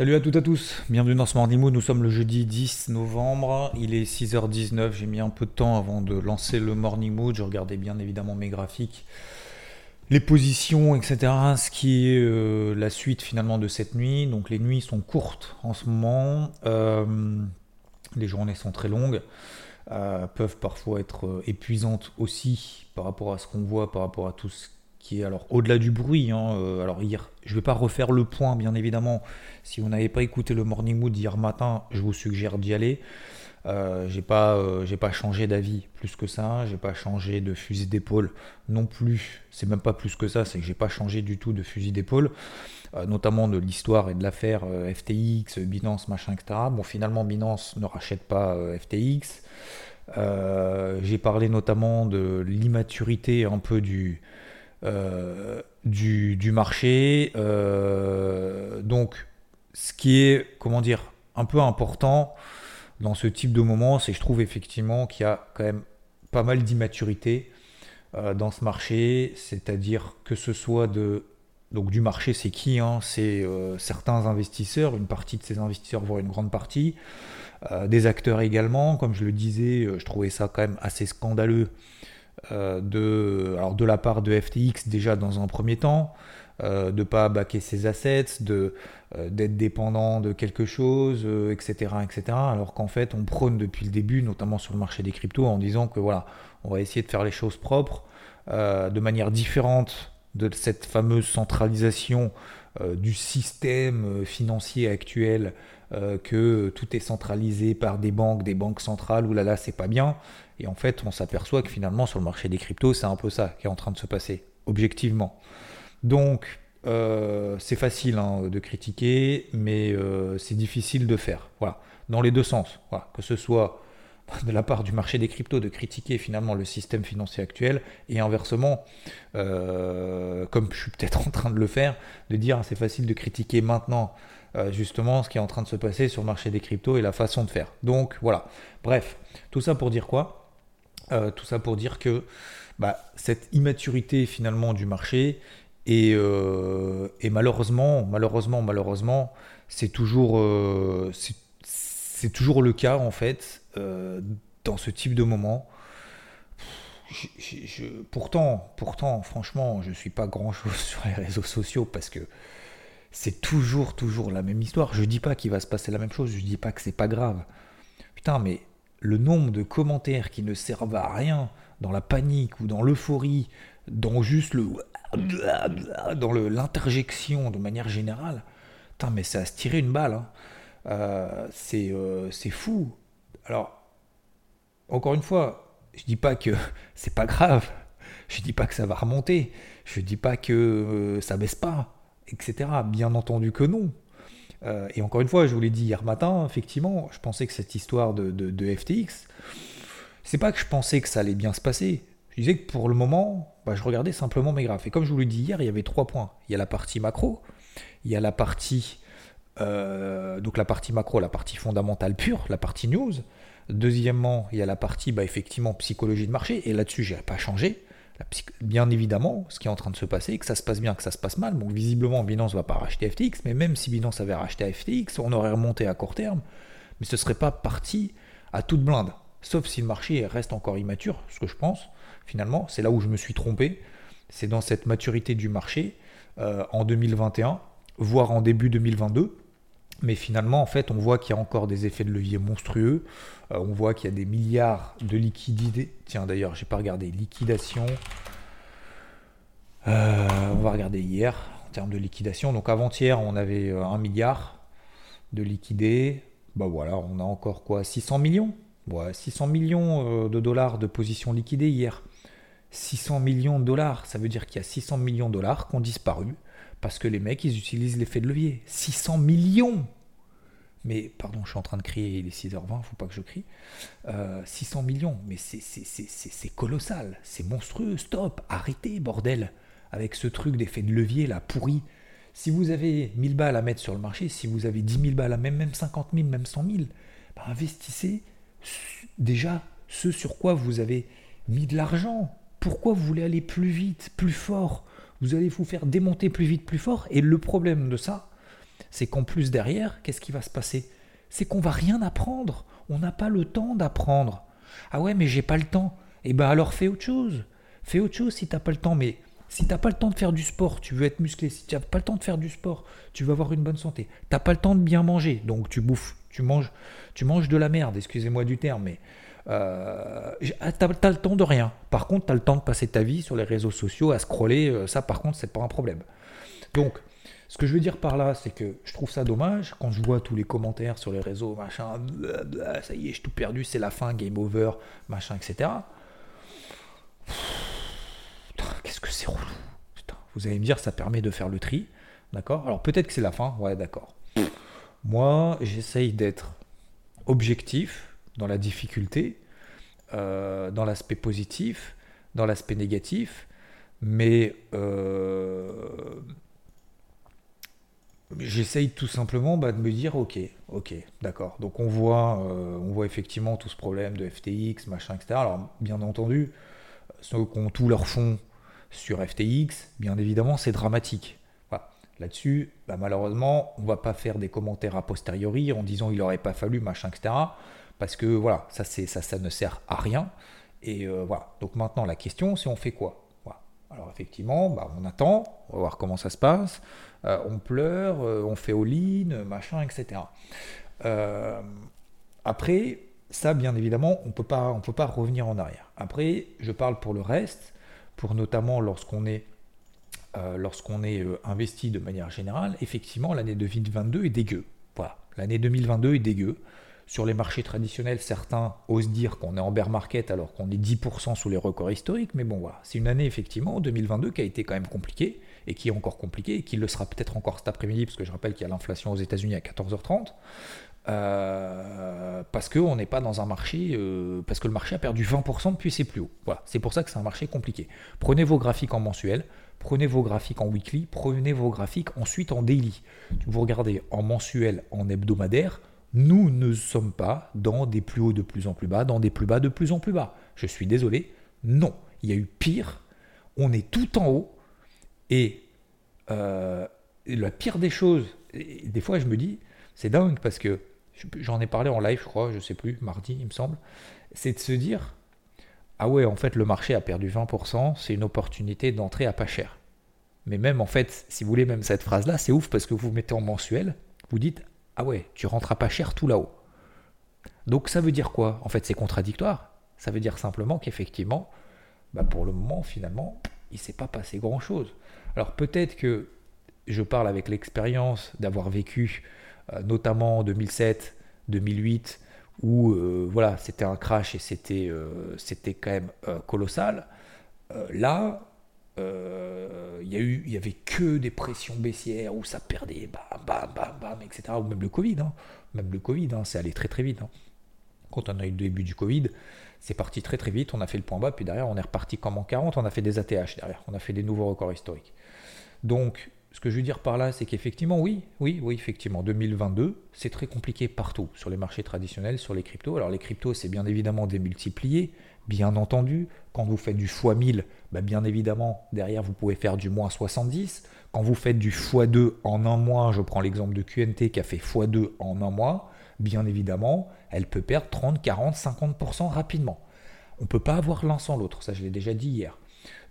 Salut à toutes et à tous, bienvenue dans ce Morning Mood. Nous sommes le jeudi 10 novembre, il est 6h19. J'ai mis un peu de temps avant de lancer le Morning Mood. Je regardais bien évidemment mes graphiques, les positions, etc. Ce qui est euh, la suite finalement de cette nuit. Donc les nuits sont courtes en ce moment, euh, les journées sont très longues. Euh, peuvent parfois être épuisantes aussi par rapport à ce qu'on voit, par rapport à tout ce qui est alors au-delà du bruit. Hein, euh, alors hier, je ne vais pas refaire le point, bien évidemment. Si vous n'avez pas écouté le Morning Mood hier matin, je vous suggère d'y aller. Euh, j'ai pas, euh, j'ai pas changé d'avis plus que ça. J'ai pas changé de fusil d'épaule non plus. C'est même pas plus que ça. C'est que j'ai pas changé du tout de fusil d'épaule, euh, notamment de l'histoire et de l'affaire FTX, Binance, machin, etc. Bon, finalement, Binance ne rachète pas FTX. J'ai parlé notamment de l'immaturité un peu du, euh, du, marché. Euh, donc, ce qui est, comment dire, un peu important dans ce type de moment, c'est je trouve effectivement qu'il y a quand même pas mal d'immaturité euh, dans ce marché, c'est-à-dire que ce soit de donc du marché, c'est qui hein C'est certains investisseurs, une partie de ces investisseurs, voire une grande partie, des acteurs également. Comme je le disais, je trouvais ça quand même assez scandaleux de, alors la part de FTX déjà dans un premier temps, euh, de pas baquer ses assets, de euh, d'être dépendant de quelque chose, euh, etc., etc. Alors qu'en fait, on prône depuis le début, notamment sur le marché des cryptos, en disant que voilà, on va essayer de faire les choses propres, euh, de manière différente de cette fameuse centralisation euh, du système euh, financier actuel, euh, que tout est centralisé par des banques, des banques centrales, là, c'est pas bien. Et en fait, on s'aperçoit que finalement, sur le marché des cryptos, c'est un peu ça qui est en train de se passer, objectivement. Donc, euh, c'est facile hein, de critiquer, mais euh, c'est difficile de faire. Voilà, dans les deux sens. Que ce soit de la part du marché des cryptos de critiquer finalement le système financier actuel et inversement, euh, comme je suis peut-être en train de le faire, de dire c'est facile de critiquer maintenant justement ce qui est en train de se passer sur le marché des cryptos et la façon de faire. Donc voilà. Bref, tout ça pour dire quoi? Euh, Tout ça pour dire que bah, cette immaturité finalement du marché et, euh, malheureusement, malheureusement, malheureusement, c'est toujours, euh, toujours le cas en fait dans ce type de moment. Pourtant, pourtant, franchement, je suis pas grand chose sur les réseaux sociaux parce que c'est toujours, toujours la même histoire. Je dis pas qu'il va se passer la même chose, je dis pas que c'est pas grave. Putain, mais le nombre de commentaires qui ne servent à rien dans la panique ou dans l'euphorie, dans juste le. dans l'interjection de manière générale, putain, mais c'est à se tirer une balle. hein. Euh, c'est euh, c'est fou. Alors, encore une fois, je dis pas que c'est pas grave. Je dis pas que ça va remonter. Je dis pas que euh, ça baisse pas, etc. Bien entendu que non. Euh, et encore une fois, je vous l'ai dit hier matin, effectivement, je pensais que cette histoire de, de- de FTX, c'est pas que je pensais que ça allait bien se passer. Je disais que pour le moment, bah, je regardais simplement mes graphes. Et comme je vous l'ai dit hier, il y avait trois points. Il y a la partie macro, il y a la partie, euh, donc la partie macro, la partie fondamentale pure, la partie news. Deuxièmement, il y a la partie, bah, effectivement, psychologie de marché. Et là-dessus, j'ai pas changé. Bien évidemment, ce qui est en train de se passer, que ça se passe bien, que ça se passe mal. Bon, visiblement, Binance va pas racheter FTX, mais même si Binance avait racheté FTX, on aurait remonté à court terme, mais ce serait pas parti à toute blinde. Sauf si le marché reste encore immature, ce que je pense, finalement, c'est là où je me suis trompé. C'est dans cette maturité du marché euh, en 2021, voire en début 2022. Mais finalement, en fait, on voit qu'il y a encore des effets de levier monstrueux. Euh, on voit qu'il y a des milliards de liquidités. Tiens, d'ailleurs, j'ai pas regardé liquidation. Euh, on va regarder hier en termes de liquidation. Donc avant-hier, on avait euh, un milliard de liquidés. Bah voilà, on a encore quoi? 600 millions? Ouais, 600 millions de dollars de positions liquidées hier. 600 millions de dollars, ça veut dire qu'il y a 600 millions de dollars qui ont disparu Parce que les mecs, ils utilisent l'effet de levier. 600 millions mais pardon, je suis en train de crier, il est 6h20, faut pas que je crie. 600 millions, mais c'est colossal, c'est monstrueux, stop, arrêtez, bordel, avec ce truc d'effet de levier là, pourri. Si vous avez 1000 balles à mettre sur le marché, si vous avez 10 000 balles à même, même 50 000, même 100 000, bah, investissez déjà ce sur quoi vous avez mis de l'argent. Pourquoi vous voulez aller plus vite, plus fort? Vous allez vous faire démonter plus vite, plus fort. Et le problème de ça, c'est qu'en plus derrière, qu'est-ce qui va se passer? C'est qu'on va rien apprendre. On n'a pas le temps d'apprendre. Ah ouais, mais j'ai pas le temps. Eh ben alors fais autre chose. Fais autre chose si t'as pas le temps. Mais si t'as pas le temps de faire du sport, tu veux être musclé. Si tu n'as pas le temps de faire du sport, tu veux avoir une bonne santé. T'as pas le temps de bien manger, donc tu bouffes, tu manges, tu manges de la merde. Excusez-moi du terme, mais euh, ah, t'as le temps de rien. Par contre, tu as le temps de passer ta vie sur les réseaux sociaux à scroller. Euh, ça, par contre, c'est pas un problème. Donc, ce que je veux dire par là, c'est que je trouve ça dommage quand je vois tous les commentaires sur les réseaux, machin, ça y est, j'ai tout perdu, c'est la fin, game over, machin, etc. Qu'est-ce que c'est relou. Vous allez me dire, ça permet de faire le tri. D'accord? Alors peut-être que c'est la fin, ouais, d'accord. Moi, j'essaye d'être objectif, dans la difficulté, euh, dans l'aspect positif, dans l'aspect négatif, mais euh, j'essaye tout simplement bah, de me dire ok, ok, d'accord. Donc on voit, euh, on voit effectivement tout ce problème de FTX, machin, etc. Alors bien entendu, ceux qui ont tout leur fond sur FTX, bien évidemment, c'est dramatique. Là-dessus, bah, malheureusement, on va pas faire des commentaires a posteriori en disant il n'aurait pas fallu, machin, etc parce que voilà, ça, ne sert à rien. Et euh, voilà. Donc maintenant, la question, c'est on fait quoi? Alors effectivement, bah, on attend, on va voir comment ça se passe. Euh, on pleure, euh, on fait all-in, machin, etc. après, ça, bien évidemment, on on peut pas revenir en arrière. Après, je parle pour le reste, pour notamment lorsqu'on est lorsqu'on est investi de manière générale, effectivement, l'année 2022 est dégueu. Voilà, l'année 2022 est dégueu. Sur les marchés traditionnels, certains osent dire qu'on est en bear market alors qu'on est 10% sous les records historiques, mais bon voilà, c'est une année effectivement, 2022, qui a été quand même compliquée, et qui est encore compliquée, et qui le sera peut-être encore cet après-midi, parce que je rappelle qu'il y a l'inflation aux États-Unis à 14h30. Euh, parce qu'on n'est pas dans un marché, euh, parce que le marché a perdu 20% depuis ses plus hauts. Voilà, c'est pour ça que c'est un marché compliqué. Prenez vos graphiques en mensuel, prenez vos graphiques en weekly, prenez vos graphiques ensuite en daily. Vous regardez en mensuel, en hebdomadaire, nous ne sommes pas dans des plus hauts de plus en plus bas, dans des plus bas de plus en plus bas. Je suis désolé, non. Il y a eu pire. On est tout en haut. Et euh, la pire des choses, des fois je me dis, c'est dingue parce que j'en ai parlé en live, je crois, je sais plus, mardi, il me semble, c'est de se dire, ah ouais, en fait, le marché a perdu 20%, c'est une opportunité d'entrer à pas cher. Mais même en fait, si vous voulez, même cette phrase-là, c'est ouf parce que vous mettez en mensuel, vous dites, ah ouais, tu rentras pas cher tout là-haut. Donc ça veut dire quoi? En fait, c'est contradictoire. Ça veut dire simplement qu'effectivement, bah pour le moment, finalement, il s'est pas passé grand-chose. Alors peut-être que je parle avec l'expérience d'avoir vécu euh, notamment en 2007, 2008, où euh, voilà, c'était un crash et c'était euh, c'était quand même colossal. là, euh, il y, a eu, y avait que des pressions baissières où ça perdait, bam, bam, bam, bam, etc. Ou même le Covid, hein. même le Covid, hein, c'est allé très très vite. Hein. Quand on a eu le début du Covid, c'est parti très très vite, on a fait le point bas, puis derrière on est reparti comme en 40, on a fait des ATH derrière, on a fait des nouveaux records historiques. Donc, ce que je veux dire par là, c'est qu'effectivement, oui, oui, oui, effectivement, 2022, c'est très compliqué partout, sur les marchés traditionnels, sur les cryptos. Alors les cryptos, c'est bien évidemment démultiplié, bien entendu. Quand vous faites du x1000, bah, bien évidemment, derrière, vous pouvez faire du moins 70. Quand vous faites du x2 en un mois, je prends l'exemple de QNT qui a fait x2 en un mois, bien évidemment, elle peut perdre 30, 40, 50% rapidement. On ne peut pas avoir l'un sans l'autre, ça je l'ai déjà dit hier.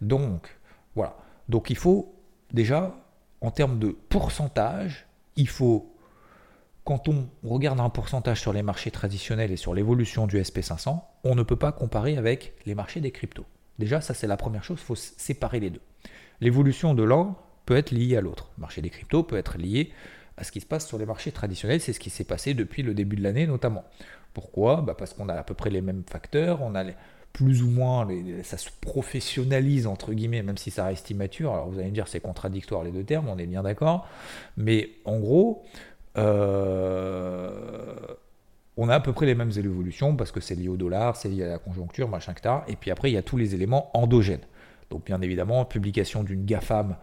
Donc, voilà. Donc il faut déjà, en termes de pourcentage, il faut quand on regarde un pourcentage sur les marchés traditionnels et sur l'évolution du SP500, on ne peut pas comparer avec les marchés des cryptos. Déjà, ça c'est la première chose, il faut séparer les deux. L'évolution de l'un peut être liée à l'autre. Le marché des cryptos peut être lié à ce qui se passe sur les marchés traditionnels, c'est ce qui s'est passé depuis le début de l'année notamment. Pourquoi? Bah Parce qu'on a à peu près les mêmes facteurs, on a plus ou moins, ça se professionnalise entre guillemets, même si ça reste immature. Alors vous allez me dire c'est contradictoire les deux termes, on est bien d'accord. Mais en gros, euh, on a à peu près les mêmes évolutions parce que c'est lié au dollar, c'est lié à la conjoncture, machin que Et puis après, il y a tous les éléments endogènes. Donc bien évidemment, publication d'une GAFAM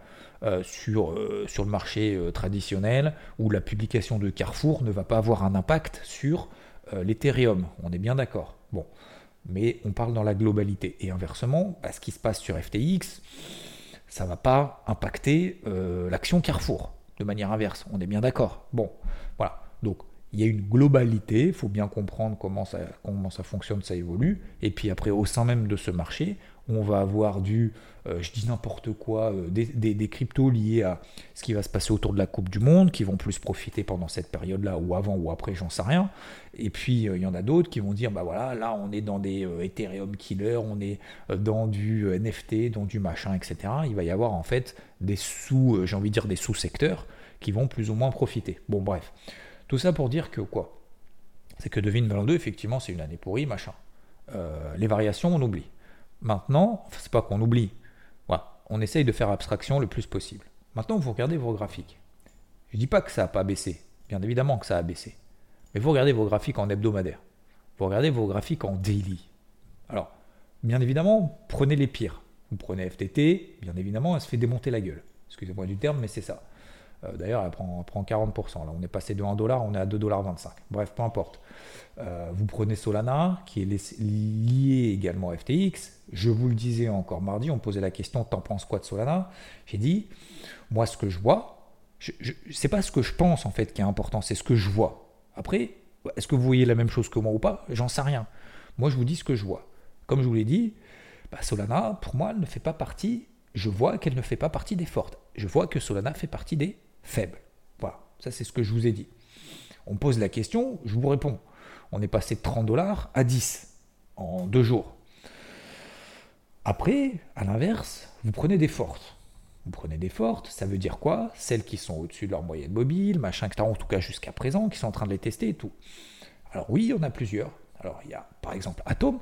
euh, sur, euh, sur le marché traditionnel ou la publication de Carrefour ne va pas avoir un impact sur l'Ethereum. On est bien d'accord. Bon mais on parle dans la globalité. Et inversement, bah, ce qui se passe sur FTX, ça ne va pas impacter l'action Carrefour de manière inverse. On est bien d'accord. Bon, voilà. Donc, il y a une globalité, il faut bien comprendre comment ça, comment ça fonctionne, ça évolue. Et puis après, au sein même de ce marché, on va avoir du, euh, je dis n'importe quoi, euh, des, cryptos liés à ce qui va se passer autour de la Coupe du Monde, qui vont plus profiter pendant cette période-là, ou avant ou après, j'en sais rien. Et puis, euh, il y en a d'autres qui vont dire, bah voilà, là, on est dans des Ethereum killers, on est dans du NFT, dans du machin, etc. Il va y avoir en fait des sous, j'ai envie de dire des sous-secteurs qui vont plus ou moins profiter. Bon, bref. Tout ça pour dire que quoi? C'est que 2022, effectivement, c'est une année pourrie, machin. les variations, on oublie. Maintenant, c'est pas qu'on oublie. Voilà, on essaye de faire abstraction le plus possible. Maintenant, vous regardez vos graphiques. Je dis pas que ça n'a pas baissé. Bien évidemment que ça a baissé. Mais vous regardez vos graphiques en hebdomadaire. Vous regardez vos graphiques en daily. Alors, bien évidemment, prenez les pires. Vous prenez FTT, bien évidemment, elle se fait démonter la gueule. Excusez-moi du terme, mais c'est ça. Euh, d'ailleurs, elle prend, 40%. Là, on est passé de 1 dollar, on est à 2,25$. Bref, peu importe. Euh, vous prenez Solana, qui est lié également à FTX. Je vous le disais encore mardi, on posait la question T'en penses quoi de Solana? J'ai dit Moi, ce que je vois, je, c'est pas ce que je pense en fait qui est important, c'est ce que je vois. Après, est-ce que vous voyez la même chose que moi ou pas? J'en sais rien. Moi, je vous dis ce que je vois. Comme je vous l'ai dit, bah, Solana, pour moi, elle ne fait pas partie. Je vois qu'elle ne fait pas partie des fortes. Je vois que Solana fait partie des faible. Voilà, ça c'est ce que je vous ai dit. On pose la question, je vous réponds. On est passé de 30 dollars à 10 en deux jours. Après, à l'inverse, vous prenez des fortes. Vous prenez des fortes, ça veut dire quoi? Celles qui sont au-dessus de leur moyenne mobile, machin, en tout cas jusqu'à présent, qui sont en train de les tester et tout. Alors oui, en a plusieurs. Alors il y a par exemple Atom.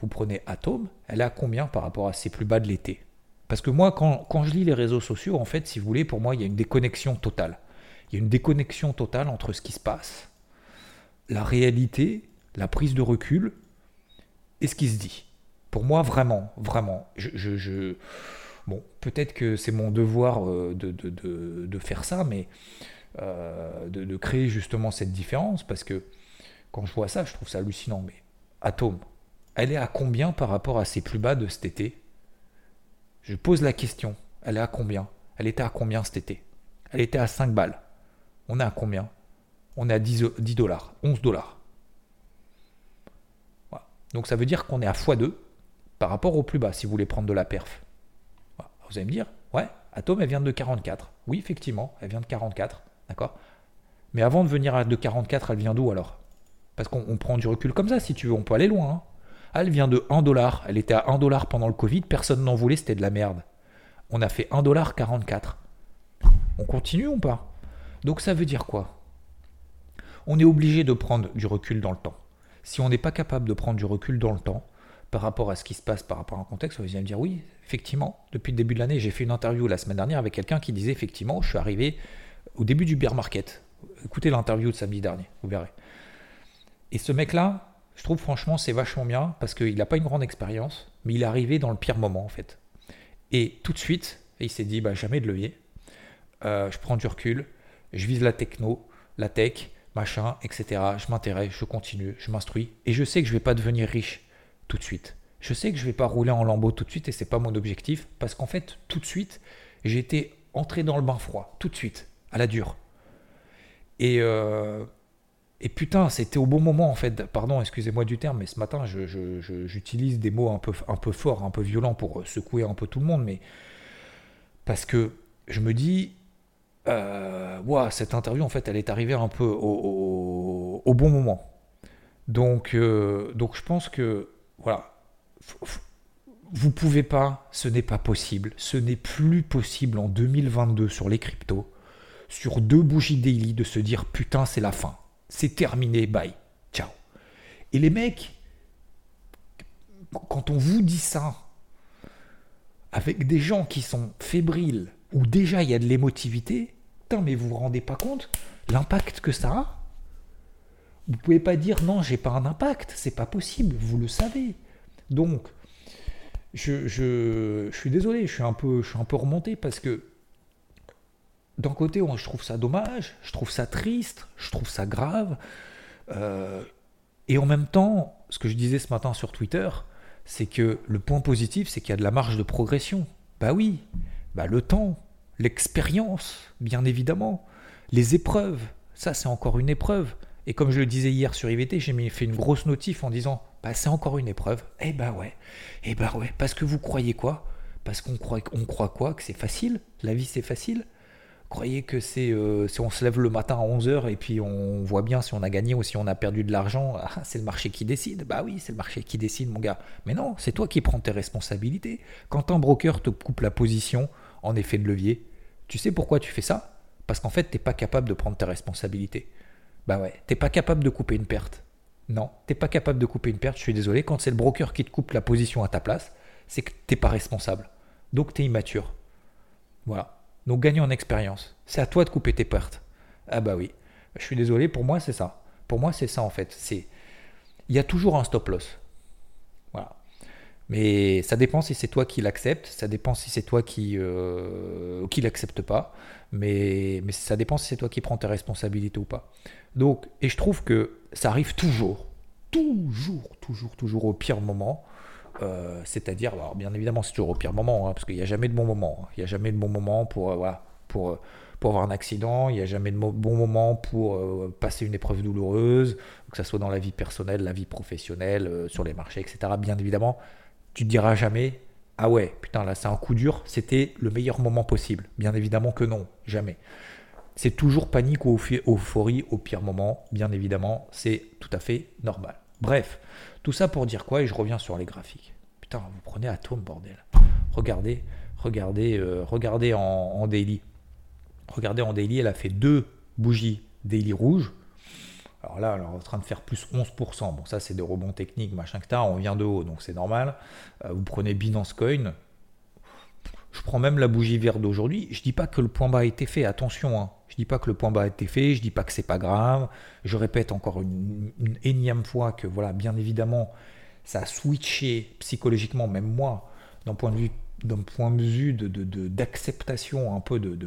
Vous prenez Atom, elle à combien par rapport à ses plus bas de l'été? Parce que moi, quand, je lis les réseaux sociaux, en fait, si vous voulez, pour moi, il y a une déconnexion totale. Il y a une déconnexion totale entre ce qui se passe, la réalité, la prise de recul et ce qui se dit. Pour moi, vraiment, vraiment, bon, peut-être que c'est mon devoir euh, de, faire ça, mais euh, de, créer justement cette différence, parce que quand je vois ça, je trouve ça hallucinant. Mais Atome, elle est à combien par rapport à ses plus bas de cet été? Je pose la question, elle est à combien? Elle était à combien cet été? Elle était à 5 balles. On est à combien? On est à 10, dollars, 11 dollars. Donc ça veut dire qu'on est à x2 par rapport au plus bas, si vous voulez prendre de la perf. Vous allez me dire, ouais, Atom, elle vient de 44. Oui, effectivement, elle vient de 44. D'accord? Mais avant de venir à de 44, elle vient d'où alors? Parce qu'on prend du recul comme ça, si tu veux, on peut aller loin. Hein. Elle vient de 1 dollar. Elle était à 1 dollar pendant le Covid. Personne n'en voulait, c'était de la merde. On a fait 1 dollar 44. On continue ou pas? Donc ça veut dire quoi? On est obligé de prendre du recul dans le temps. Si on n'est pas capable de prendre du recul dans le temps, par rapport à ce qui se passe, par rapport à un contexte, vous allez me dire oui, effectivement, depuis le début de l'année, j'ai fait une interview la semaine dernière avec quelqu'un qui disait effectivement, je suis arrivé au début du bear market. Écoutez l'interview de samedi dernier, vous verrez. Et ce mec-là, je trouve franchement c'est vachement bien parce qu'il n'a pas une grande expérience, mais il est arrivé dans le pire moment en fait. Et tout de suite, il s'est dit bah, jamais de levier. Euh, je prends du recul, je vise la techno, la tech, machin, etc. Je m'intéresse, je continue, je m'instruis. Et je sais que je ne vais pas devenir riche tout de suite. Je sais que je ne vais pas rouler en lambeau tout de suite et c'est pas mon objectif parce qu'en fait, tout de suite, j'ai été entré dans le bain froid, tout de suite, à la dure. Et, euh, et putain, c'était au bon moment en fait. Pardon, excusez-moi du terme, mais ce matin, j'utilise des mots un peu, un peu forts, un peu violents pour secouer un peu tout le monde, mais parce que je me dis, euh, cette interview en fait, elle est arrivée un peu au, bon moment. Donc, euh, donc je pense que voilà, vous pouvez pas, ce n'est pas possible, ce n'est plus possible en 2022 sur les cryptos, sur deux bougies daily de se dire putain c'est la fin c'est terminé, bye, ciao. Et les mecs, quand on vous dit ça, avec des gens qui sont fébriles, où déjà il y a de l'émotivité, mais vous vous rendez pas compte l'impact que ça a? Vous pouvez pas dire non, j'ai pas un impact, c'est pas possible, vous le savez. Donc, je, suis désolé, je un peu, je suis un peu remonté parce que d'un côté, je trouve ça dommage, je trouve ça triste, je trouve ça grave. Euh, et en même temps, ce que je disais ce matin sur Twitter, c'est que le point positif, c'est qu'il y a de la marge de progression. Bah oui, bah le temps, l'expérience, bien évidemment, les épreuves, ça c'est encore une épreuve. Et comme je le disais hier sur IVT, j'ai fait une grosse notif en disant bah, c'est encore une épreuve. Eh bah ouais, eh bah ouais, parce que vous croyez quoi? Parce qu'on croit, croit quoi? Que c'est facile? La vie c'est facile? Croyez que c'est euh, si on se lève le matin à 11h et puis on voit bien si on a gagné ou si on a perdu de l'argent, ah, c'est le marché qui décide. Bah oui, c'est le marché qui décide, mon gars. Mais non, c'est toi qui prends tes responsabilités. Quand un broker te coupe la position en effet de levier, tu sais pourquoi tu fais ça? Parce qu'en fait, tu n'es pas capable de prendre tes responsabilités. Bah ouais, t'es pas capable de couper une perte. Non, t'es pas capable de couper une perte, je suis désolé. Quand c'est le broker qui te coupe la position à ta place, c'est que t'es pas responsable. Donc tu es immature. Voilà. Donc gagner en expérience. C'est à toi de couper tes pertes. Ah bah oui. Je suis désolé, pour moi c'est ça. Pour moi c'est ça en fait. C'est il y a toujours un stop loss. Voilà. Mais ça dépend si c'est toi qui l'acceptes, ça dépend si c'est toi qui euh, l'accepte pas, mais, mais ça dépend si c'est toi qui prends tes responsabilités ou pas. Donc, et je trouve que ça arrive toujours, toujours, toujours, toujours au pire moment. Euh, c'est-à-dire, bien évidemment, c'est toujours au pire moment, hein, parce qu'il n'y a jamais de bon moment. Il n'y a jamais de bon moment pour, euh, voilà, pour, euh, pour avoir un accident, il n'y a jamais de bon moment pour passer une épreuve douloureuse, que ce soit dans la vie personnelle, la vie professionnelle, sur les marchés, etc. Bien évidemment, tu ne diras jamais, ah ouais, putain, là c'est un coup dur, c'était le meilleur moment possible. Bien évidemment que non, jamais. C'est toujours panique ou euphorie au pire moment, bien évidemment, c'est tout à fait normal. Bref, tout ça pour dire quoi Et je reviens sur les graphiques. Putain, vous prenez Atom, bordel. Regardez, regardez, euh, regardez en, daily. Regardez en daily, elle a fait deux bougies daily rouges. Alors là, elle est en train de faire plus 11%. Bon, ça, c'est des rebonds techniques, machin que On vient de haut, donc c'est normal. Euh, vous prenez Binance Coin. Je prends même la bougie verte d'aujourd'hui. Je dis pas que le point bas a été fait. Attention, hein. Je dis pas que le point bas a été fait, je dis pas que c'est pas grave. Je répète encore une, énième fois que voilà, bien évidemment, ça a switché psychologiquement, même moi, d'un point de vue d'un point de vue d'acceptation un peu de,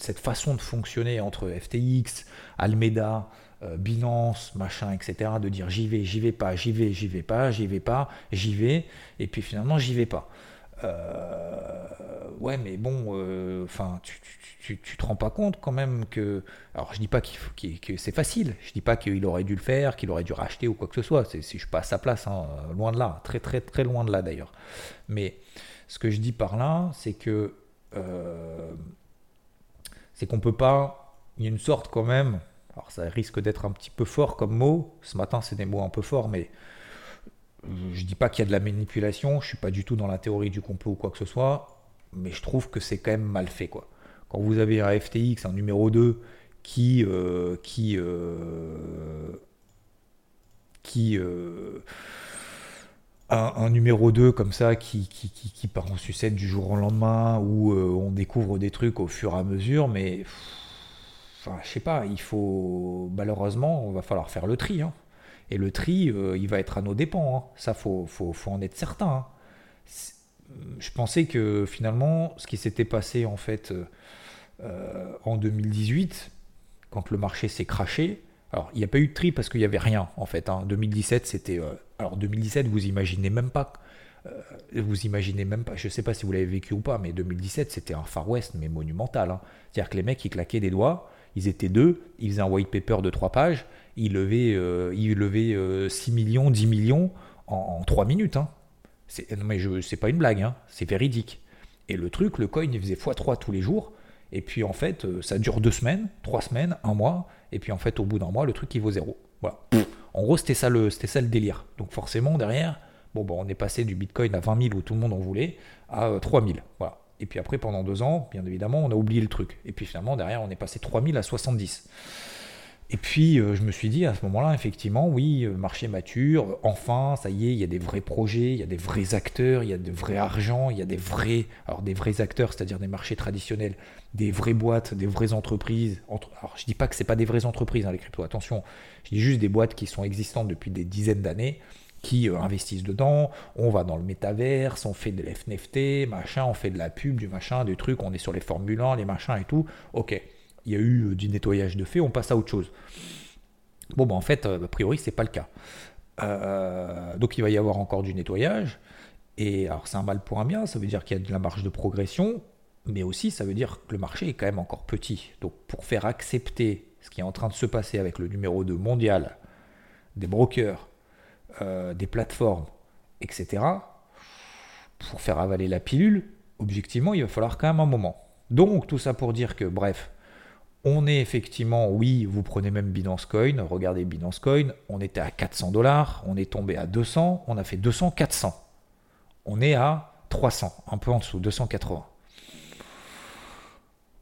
cette façon de fonctionner entre FTX, Almeida, euh, Binance, machin, etc., de dire j'y vais, j'y vais pas, j'y vais, j'y vais pas, j'y vais pas, j'y vais, et puis finalement j'y vais pas. Euh, ouais, mais bon, euh, enfin, tu, tu, tu, te rends pas compte quand même que. Alors, je dis pas qu'il que c'est facile. Je dis pas qu'il aurait dû le faire, qu'il aurait dû racheter ou quoi que ce soit. Si je suis pas à sa place, hein, loin de là, très très très loin de là d'ailleurs. Mais ce que je dis par là, c'est que euh, c'est qu'on peut pas. Il y a une sorte quand même. Alors, ça risque d'être un petit peu fort comme mot. Ce matin, c'est des mots un peu forts, mais je dis pas qu'il y a de la manipulation, je suis pas du tout dans la théorie du complot ou quoi que ce soit, mais je trouve que c'est quand même mal fait quoi. Quand vous avez un FTX, un numéro 2 qui euh, qui euh, qui euh, un, numéro 2 comme ça qui, qui, qui, part en sucette du jour au lendemain où on découvre des trucs au fur et à mesure, mais enfin, je sais pas, il faut malheureusement, on va falloir faire le tri. Hein. Et le tri, euh, il va être à nos dépens. Hein. Ça, faut, faut, faut, en être certain. Hein. Je pensais que finalement, ce qui s'était passé en fait euh, en 2018, quand le marché s'est craché, alors il n'y a pas eu de tri parce qu'il n'y avait rien en fait. Hein. 2017, c'était. Euh, alors 2017, vous imaginez même pas. vous imaginez même pas, je ne sais pas si vous l'avez vécu ou pas, mais 2017 c'était un Far West mais monumental. C'est-à-dire que les mecs ils claquaient des doigts, ils étaient deux, ils faisaient un white paper de trois pages, il levait, euh, il levait 6 euh, millions, 10 millions en, 3 minutes. Hein. Mais c'est pas une blague, hein. c'est véridique. Et le truc, le coin, il faisait x3 tous les jours. Et puis en fait, euh, ça dure deux semaines, trois semaines, un mois. Et puis en fait, au bout d'un mois, le truc, il vaut zéro. Voilà. En gros, c'était ça, le, ça le délire. Donc forcément, derrière, bon, bon, on est passé du Bitcoin à 20 000 où tout le monde en voulait à 3 000. Voilà. Et puis après, pendant deux ans, bien évidemment, on a oublié le truc. Et puis finalement, derrière, on est passé 3 000 à 70. Et puis, euh, je me suis dit à ce moment-là, effectivement, oui, euh, marché mature, enfin, ça y est, il y a des vrais projets, il y a des vrais acteurs, il y a de vrais argent, il y a des vrais, alors des vrais acteurs, c'est-à-dire des marchés traditionnels, des vraies boîtes, des vraies entreprises. alors, je dis pas que c'est pas des vraies entreprises, hein, les cryptos, attention, je dis juste des boîtes qui sont existantes depuis des dizaines d'années, qui euh, investissent dedans, on va dans le métaverse, on fait de l'FNFT, machin, on fait de la pub, du machin, du truc, on est sur les Formule 1, les machins et tout, ok il y a eu euh, du nettoyage de fait, on passe à autre chose. Bon, bah, en fait, euh, a priori, c'est pas le cas. Euh, donc il va y avoir encore du nettoyage. Et alors c'est un mal pour un bien, ça veut dire qu'il y a de la marge de progression, mais aussi ça veut dire que le marché est quand même encore petit. Donc pour faire accepter ce qui est en train de se passer avec le numéro 2 mondial, des brokers, des plateformes, etc., pour faire avaler la pilule, objectivement, il va falloir quand même un moment. Donc tout ça pour dire que, bref, on est effectivement, oui, vous prenez même Binance Coin, regardez Binance Coin, on était à 400 dollars, on est tombé à 200, on a fait 200, 400. On est à 300, un peu en dessous, 280.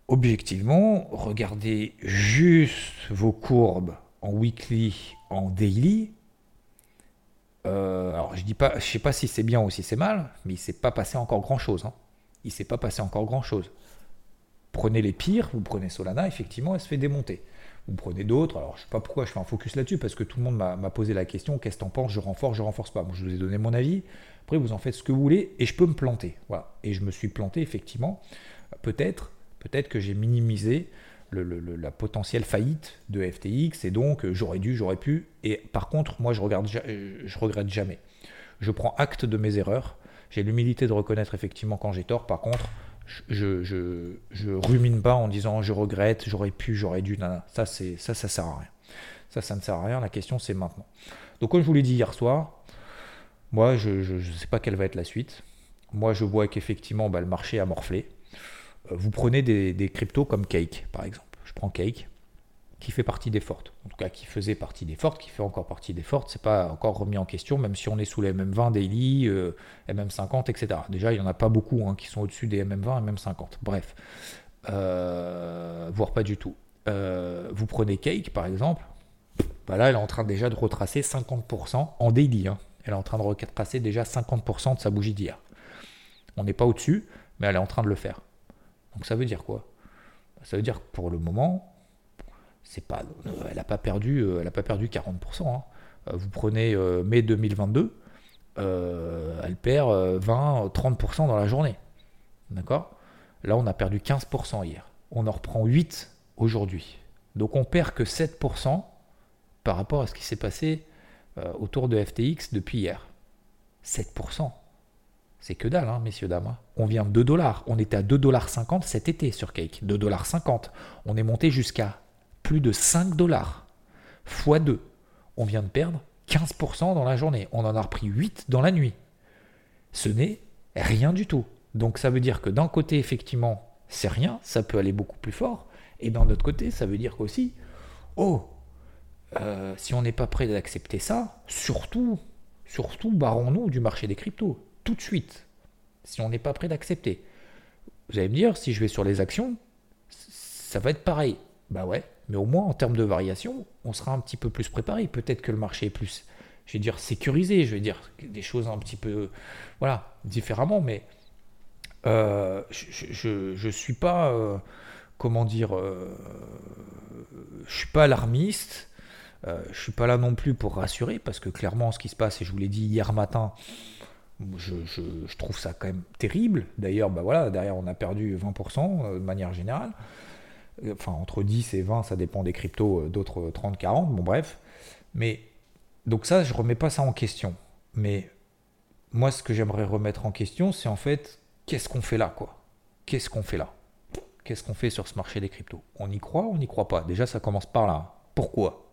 Objectivement, regardez juste vos courbes en weekly, en daily. Euh, alors je dis pas, je sais pas si c'est bien ou si c'est mal, mais il s'est pas passé encore grand chose. Hein. Il s'est pas passé encore grand chose prenez les pires, vous prenez Solana, effectivement, elle se fait démonter. Vous prenez d'autres, alors je ne sais pas pourquoi je fais un focus là-dessus, parce que tout le monde m'a posé la question, qu'est-ce que t'en penses, je renforce, je renforce pas. Moi, je vous ai donné mon avis, après vous en faites ce que vous voulez, et je peux me planter. Voilà. Et je me suis planté, effectivement, peut-être, peut-être que j'ai minimisé la potentielle faillite de FTX, et donc euh, j'aurais dû, j'aurais pu, et par contre, moi je, regarde, je regrette jamais. Je prends acte de mes erreurs, j'ai l'humilité de reconnaître effectivement quand j'ai tort, par contre, je, je, rumine pas en disant je regrette, j'aurais pu, j'aurais dû. Ça, c'est, ça, ça sert à rien. Ça, ça ne sert à rien. La question, c'est maintenant. Donc, comme je vous l'ai dit hier soir, moi, je ne sais pas quelle va être la suite. Moi, je vois qu'effectivement, bah, le marché a morflé. Euh, vous prenez des, des cryptos comme Cake, par exemple. Je prends Cake qui fait partie des fortes. En tout cas, qui faisait partie des fortes, qui fait encore partie des fortes. C'est pas encore remis en question, même si on est sous les MM20 daily, euh, MM50, etc. Déjà, il n'y en a pas beaucoup hein, qui sont au-dessus des MM20 et MM50. Bref, euh, voire pas du tout. Euh, vous prenez Cake, par exemple. Bah elle est en train déjà de retracer 50% en daily. Hein. Elle est en train de retracer déjà 50% de sa bougie d'hier. On n'est pas au-dessus, mais elle est en train de le faire. Donc ça veut dire quoi? Ça veut dire que pour le moment, euh, elle n'a pas perdu, euh, elle a pas perdu 40%. Hein. Euh, vous prenez mai 2022, elle perd 20-30% dans la journée. D'accord? Là, on a perdu 15% hier. On en reprend 8 aujourd'hui. Donc on perd que 7% par rapport à ce qui s'est passé autour de FTX depuis hier. 7%. C'est que dalle, hein, messieurs, dames. Hein. On vient de 2 dollars. On était à 2,50 dollars cet été sur Cake. 2,50 dollars. On est monté jusqu'à plus de 5 dollars x 2. On vient de perdre 15% dans la journée. On en a repris 8 dans la nuit. Ce n'est rien du tout. Donc ça veut dire que d'un côté, effectivement, c'est rien, ça peut aller beaucoup plus fort. Et d'un autre côté, ça veut dire qu'aussi, oh, euh, si on n'est pas prêt d'accepter ça, surtout, surtout, barrons-nous du marché des cryptos, tout de suite, si on n'est pas prêt d'accepter. Vous allez me dire, si je vais sur les actions, ça va être pareil. Bah ouais, mais au moins en termes de variation, on sera un petit peu plus préparé. Peut-être que le marché est plus, je vais dire, sécurisé, je vais dire des choses un petit peu, voilà, différemment, mais euh, je ne suis pas, euh, comment dire, euh, je suis pas alarmiste. je suis pas là non plus pour rassurer parce que clairement ce qui se passe et je vous l'ai dit hier matin je, je, trouve ça quand même terrible d'ailleurs bah voilà derrière on a perdu 20% de manière générale enfin entre 10 et 20, ça dépend des cryptos, euh, d'autres 30, 40, bon bref. Mais donc ça, je remets pas ça en question. Mais moi, ce que j'aimerais remettre en question, c'est en fait, qu'est-ce qu'on fait là, quoi? Qu'est-ce qu'on fait là? Qu'est-ce qu'on fait sur ce marché des cryptos? On y croit on n'y croit pas. Déjà, ça commence par là. Pourquoi?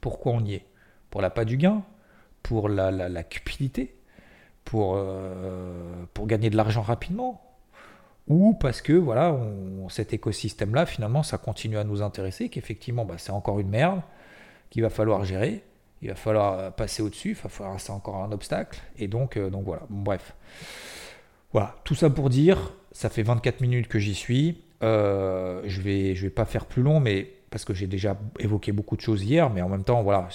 Pourquoi on y est? Pour la pas du gain? Pour la, la, cupidité? Euh, pour gagner de l'argent rapidement? Ou parce que voilà, cet écosystème-là, finalement, ça continue à nous intéresser, qu'effectivement, bah, c'est encore une merde qu'il va falloir gérer, il va falloir euh, passer au-dessus, c'est encore un obstacle, et donc, euh, donc voilà, bref. Voilà, tout ça pour dire, ça fait 24 minutes que j'y suis, euh, je vais, je vais pas faire plus long, mais parce que j'ai déjà évoqué beaucoup de choses hier, mais en même temps, voilà,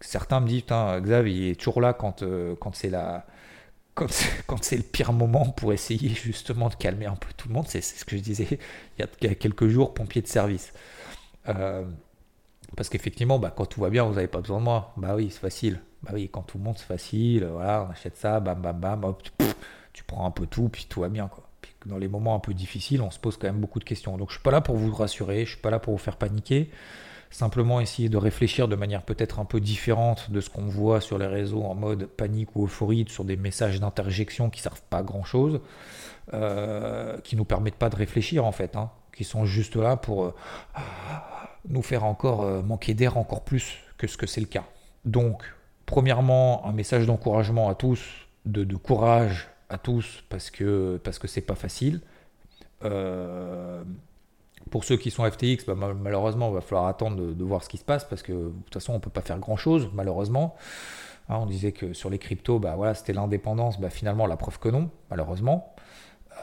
certains me disent, Xav, il est toujours là quand, quand c'est la quand, c'est le pire moment pour essayer justement de calmer un peu tout le monde. C'est ce que je disais il y a quelques jours, pompier de service. Euh, parce qu'effectivement, bah, quand tout va bien, vous n'avez pas besoin de moi. Bah oui, c'est facile. Bah oui, quand tout le monde, c'est facile. Voilà, on achète ça, bam, bam, bam, hop, tu, prends un peu tout, puis tout va bien. Dans les moments un peu difficiles, on se pose quand même beaucoup de questions. Donc je suis pas là pour vous rassurer, je suis pas là pour vous faire paniquer simplement essayer de réfléchir de manière peut-être un peu différente de ce qu'on voit sur les réseaux en mode panique ou euphorie sur des messages d'interjection qui servent pas à grand chose, euh, qui nous permettent pas de réfléchir en fait, hein, qui sont juste là pour euh, nous faire encore euh, manquer d'air encore plus que ce que c'est le cas. Donc, premièrement, un message d'encouragement à tous, de, de, courage à tous parce que parce que c'est pas facile. Pour ceux qui sont FTX, bah, malheureusement, il va falloir attendre de, voir ce qui se passe parce que de toute façon, on ne peut pas faire grand-chose, malheureusement. Hein, on disait que sur les cryptos, bah, voilà, c'était l'indépendance. Bah, finalement, la preuve que non, malheureusement.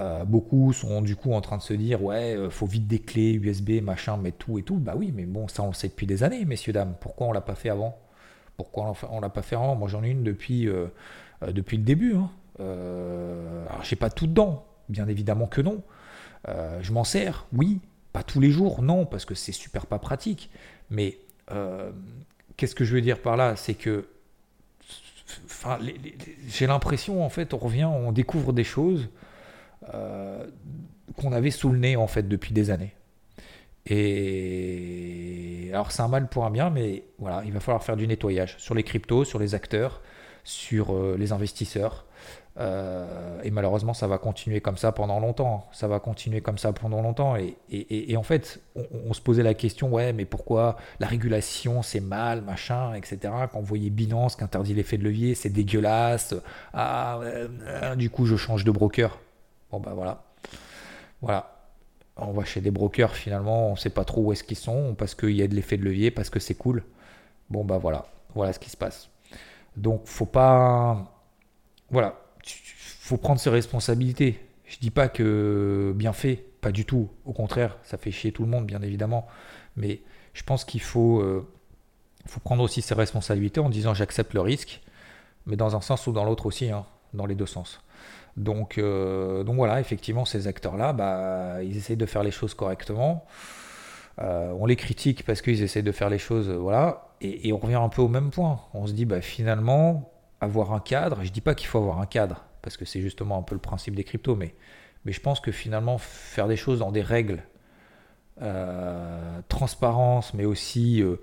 Euh, beaucoup sont du coup en train de se dire ouais, euh, faut vite des clés USB, machin, mettre tout et tout. Bah oui, mais bon, ça on le sait depuis des années, messieurs dames. Pourquoi on l'a pas fait avant? Pourquoi on l'a pas fait avant? Moi j'en ai une depuis, euh, depuis le début. Hein. alors j'ai pas tout dedans, bien évidemment que non. je m'en sers, oui, pas tous les jours, non, parce que c'est super pas pratique. Mais euh, qu'est-ce que je veux dire par là? C'est que j'ai l'impression, en fait, on revient, on découvre des choses euh, qu'on avait sous le nez, en fait, depuis des années. Et alors, c'est un mal pour un bien, mais voilà, il va falloir faire du nettoyage sur les cryptos, sur les acteurs, sur euh, les investisseurs. Euh, et malheureusement, ça va continuer comme ça pendant longtemps. Ça va continuer comme ça pendant longtemps. Et, en fait, on, se posait la question, ouais, mais pourquoi la régulation, c'est mal, machin, etc. Quand vous voyez Binance qui interdit l'effet de levier, c'est dégueulasse. Ah, du coup, je change de broker. Bon, bah voilà. Voilà. On va chez des brokers, finalement, on ne sait pas trop où est-ce qu'ils sont, parce qu'il y a de l'effet de levier, parce que c'est cool. Bon, bah voilà. Voilà ce qui se passe. Donc, faut pas. Voilà, faut prendre ses responsabilités. Je dis pas que bien fait, pas du tout. Au contraire, ça fait chier tout le monde, bien évidemment. Mais je pense qu'il faut, euh, faut prendre aussi ses responsabilités en disant j'accepte le risque, mais dans un sens ou dans l'autre aussi, hein, dans les deux sens. Donc, euh, donc voilà, effectivement, ces acteurs-là, bah, ils essayent de faire les choses correctement. Euh, on les critique parce qu'ils essayent de faire les choses, voilà, et, et, on revient un peu au même point. On se dit, bah, finalement, avoir un cadre, je dis pas qu'il faut avoir un cadre, parce que c'est justement un peu le principe des cryptos, mais, mais je pense que finalement, faire des choses dans des règles, euh, transparence, mais aussi euh,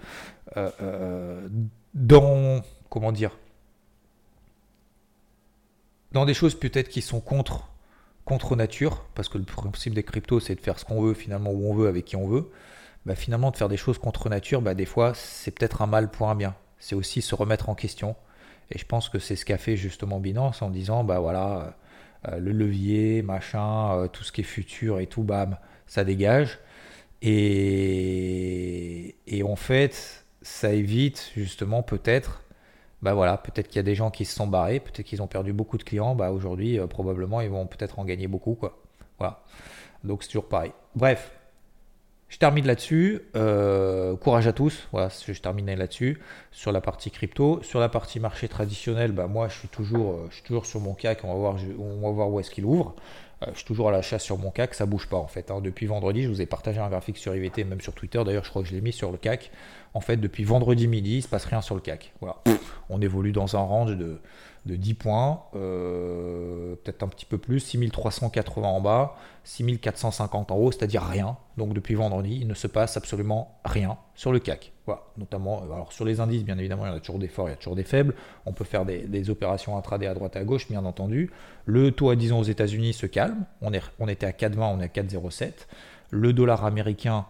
euh, dans, comment dire, dans des choses peut-être qui sont contre, contre nature, parce que le principe des cryptos, c'est de faire ce qu'on veut, finalement, où on veut, avec qui on veut. Bah, finalement, de faire des choses contre nature, bah, des fois, c'est peut-être un mal pour un bien. C'est aussi se remettre en question, et je pense que c'est ce qu'a fait justement Binance en disant, bah voilà, euh, le levier, machin, euh, tout ce qui est futur et tout, bam, ça dégage. Et, et en fait, ça évite justement peut-être, bah voilà, peut-être qu'il y a des gens qui se sont barrés, peut-être qu'ils ont perdu beaucoup de clients, bah aujourd'hui, euh, probablement, ils vont peut-être en gagner beaucoup, quoi. Voilà. Donc c'est toujours pareil. Bref, je termine là-dessus. Euh, courage à tous. Voilà, je terminais là-dessus sur la partie crypto. Sur la partie marché traditionnel, bah moi je suis toujours, euh, je suis toujours sur mon CAC. On va voir, on va voir où est-ce qu'il ouvre. Euh, je suis toujours à la chasse sur mon CAC, ça bouge pas en fait. Hein. Depuis vendredi, je vous ai partagé un graphique sur IVT, même sur Twitter. D'ailleurs, je crois que je l'ai mis sur le CAC. En fait, depuis vendredi midi, il se passe rien sur le CAC. Voilà. On évolue dans un range de de 10 points, euh, peut-être un petit peu plus, 6380 en bas, 6450 en haut, c'est-à-dire rien. Donc depuis vendredi, il ne se passe absolument rien sur le CAC. Voilà, notamment, euh, alors sur les indices, bien évidemment, il y a toujours des forts, il y a toujours des faibles. On peut faire des, opérations intraday à droite et à gauche, bien entendu. Le taux à 10 ans aux États-Unis se calme. On, était à 4,20, on est à 4,07. Le dollar américain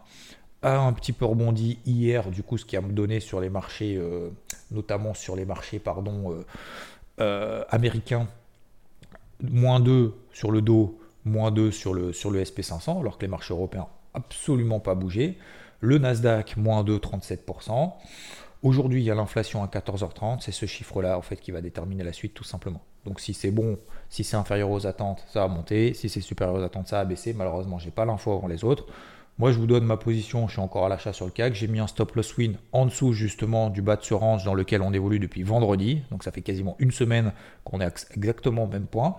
a un petit peu rebondi hier, du coup, ce qui a donné sur les marchés, euh, notamment sur les marchés, pardon, américain, moins 2 sur le dos, moins 2 sur le, sur le SP500, alors que les marchés européens absolument pas bougé. Le Nasdaq, moins 2, 37%. Aujourd'hui, il y a l'inflation à 14h30. C'est ce chiffre-là en fait qui va déterminer la suite tout simplement. Donc si c'est bon, si c'est inférieur aux attentes, ça va monter. Si c'est supérieur aux attentes, ça va baisser. Malheureusement, j'ai pas l'info avant les autres. Moi, je vous donne ma position. Je suis encore à l'achat sur le CAC. J'ai mis un stop loss win en dessous justement du bas de ce range dans lequel on évolue depuis vendredi. Donc ça fait quasiment une semaine qu'on est exactement au même point.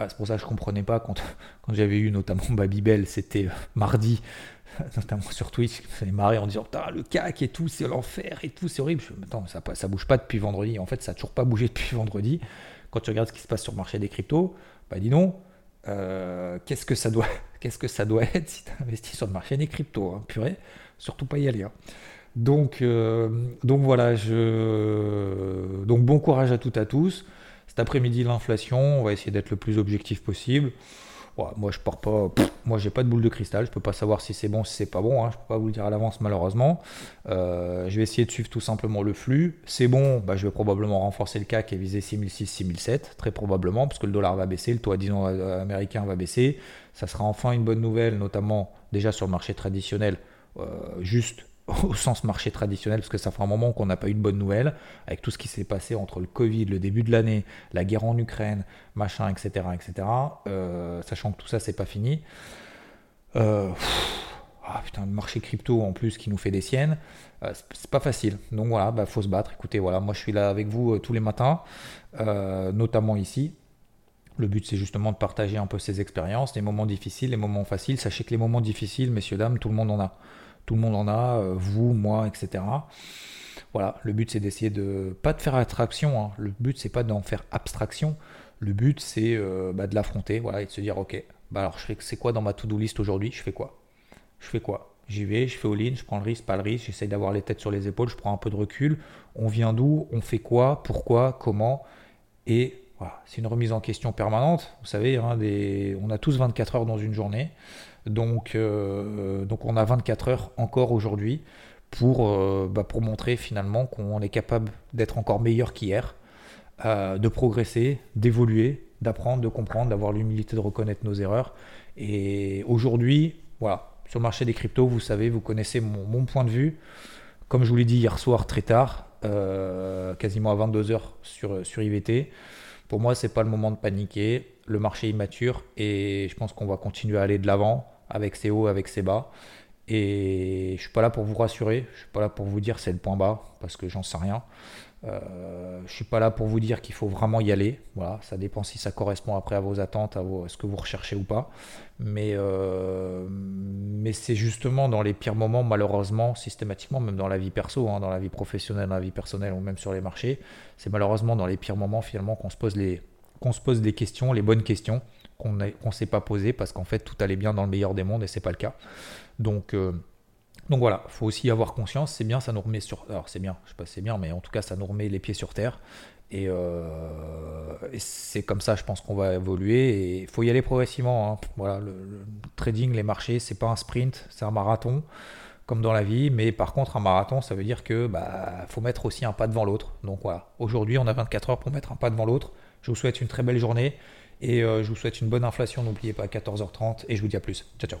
Euh, c'est pour ça que je ne comprenais pas quand, quand j'avais eu notamment Babybel, c'était mardi notamment sur Twitch, ça les marrer en disant le CAC et tout, c'est l'enfer et tout, c'est horrible. attends, ça, ça bouge pas depuis vendredi. En fait, ça n'a toujours pas bougé depuis vendredi. Quand tu regardes ce qui se passe sur le marché des cryptos, bah dis non, euh, qu'est-ce que ça doit qu'est-ce que ça doit être si tu as investi sur le marché des cryptos hein, Purée, surtout pas y aller. Hein. Donc, euh, donc voilà, donc bon courage à toutes et à tous. Cet après-midi, l'inflation, on va essayer d'être le plus objectif possible moi, je pars pas. moi, j'ai pas de boule de cristal. Je peux pas savoir si c'est bon, si c'est pas bon. Hein. Je peux pas vous le dire à l'avance, malheureusement. Euh, je vais essayer de suivre tout simplement le flux. C'est bon, bah, je vais probablement renforcer le CAC et viser 6006, 6007, très probablement, parce que le dollar va baisser, le taux à 10 ans euh, américain va baisser. Ça sera enfin une bonne nouvelle, notamment déjà sur le marché traditionnel, euh, juste au sens marché traditionnel, parce que ça fait un moment qu'on n'a pas eu de bonnes nouvelles, avec tout ce qui s'est passé entre le Covid, le début de l'année, la guerre en Ukraine, machin, etc. etc. Euh, sachant que tout ça, c'est pas fini. Euh, ah, putain, le marché crypto en plus qui nous fait des siennes, euh, c'est pas facile. Donc voilà, bah, faut se battre. Écoutez, voilà, moi je suis là avec vous tous les matins, notamment ici. Le but, c'est justement de partager un peu ces expériences, les moments difficiles, les moments faciles. Sachez que les moments difficiles, messieurs, dames, tout le monde en a. Tout le monde en a, euh, vous, moi, etc. Voilà, le but c'est d'essayer de pas de faire attraction. Hein. Le but c'est pas d'en faire abstraction. Le but c'est euh, bah, de l'affronter, voilà, et de se dire ok, bah alors je fais c'est quoi dans ma to-do list aujourd'hui? Je fais quoi? Je fais quoi? J'y vais, je fais all-in, je prends le risque, pas le risque, j'essaye d'avoir les têtes sur les épaules, je prends un peu de recul. On vient d'où? On fait quoi? Pourquoi? Comment? Et c'est une remise en question permanente. Vous savez, hein, on a tous 24 heures dans une journée. Donc, euh, on a 24 heures encore aujourd'hui pour, euh, bah, pour montrer finalement qu'on est capable d'être encore meilleur qu'hier, euh, de progresser, d'évoluer, d'apprendre, de comprendre, d'avoir l'humilité de reconnaître nos erreurs. Et aujourd'hui, sur le marché des cryptos, vous savez, vous connaissez mon, point de vue. Comme je vous l'ai dit hier soir très tard, quasiment à 22h sur, sur IVT, pour moi, c'est pas le moment de paniquer. Le marché est immature et je pense qu'on va continuer à aller de l'avant avec ses hauts, avec ses bas. Et je suis pas là pour vous rassurer, je suis pas là pour vous dire c'est le point bas, parce que j'en sais rien. Euh, je suis pas là pour vous dire qu'il faut vraiment y aller. Voilà, ça dépend si ça correspond après à vos attentes, à, ce que vous recherchez ou pas. Mais, euh, mais c'est justement dans les pires moments, malheureusement, systématiquement, même dans la vie perso, hein, dans la vie professionnelle, dans la vie personnelle ou même sur les marchés, c'est malheureusement dans les pires moments finalement qu'on se pose les qu'on se pose des questions, les bonnes questions, qu'on ne s'est pas posé parce qu'en fait tout allait bien dans le meilleur des mondes et c'est pas le cas. Donc, euh, donc voilà, faut aussi avoir conscience, c'est bien, ça nous remet sur. Alors c'est bien, je sais pas c'est bien, mais en tout cas ça nous remet les pieds sur terre. Et, euh, c'est comme ça, je pense qu'on va évoluer. Et il faut y aller progressivement. Hein. Voilà, le, trading, les marchés, c'est pas un sprint, c'est un marathon, comme dans la vie. Mais par contre, un marathon, ça veut dire que bah, faut mettre aussi un pas devant l'autre. Donc voilà, aujourd'hui, on a 24 heures pour mettre un pas devant l'autre. Je vous souhaite une très belle journée. Et euh, je vous souhaite une bonne inflation. N'oubliez pas 14h30 et je vous dis à plus. Ciao, ciao.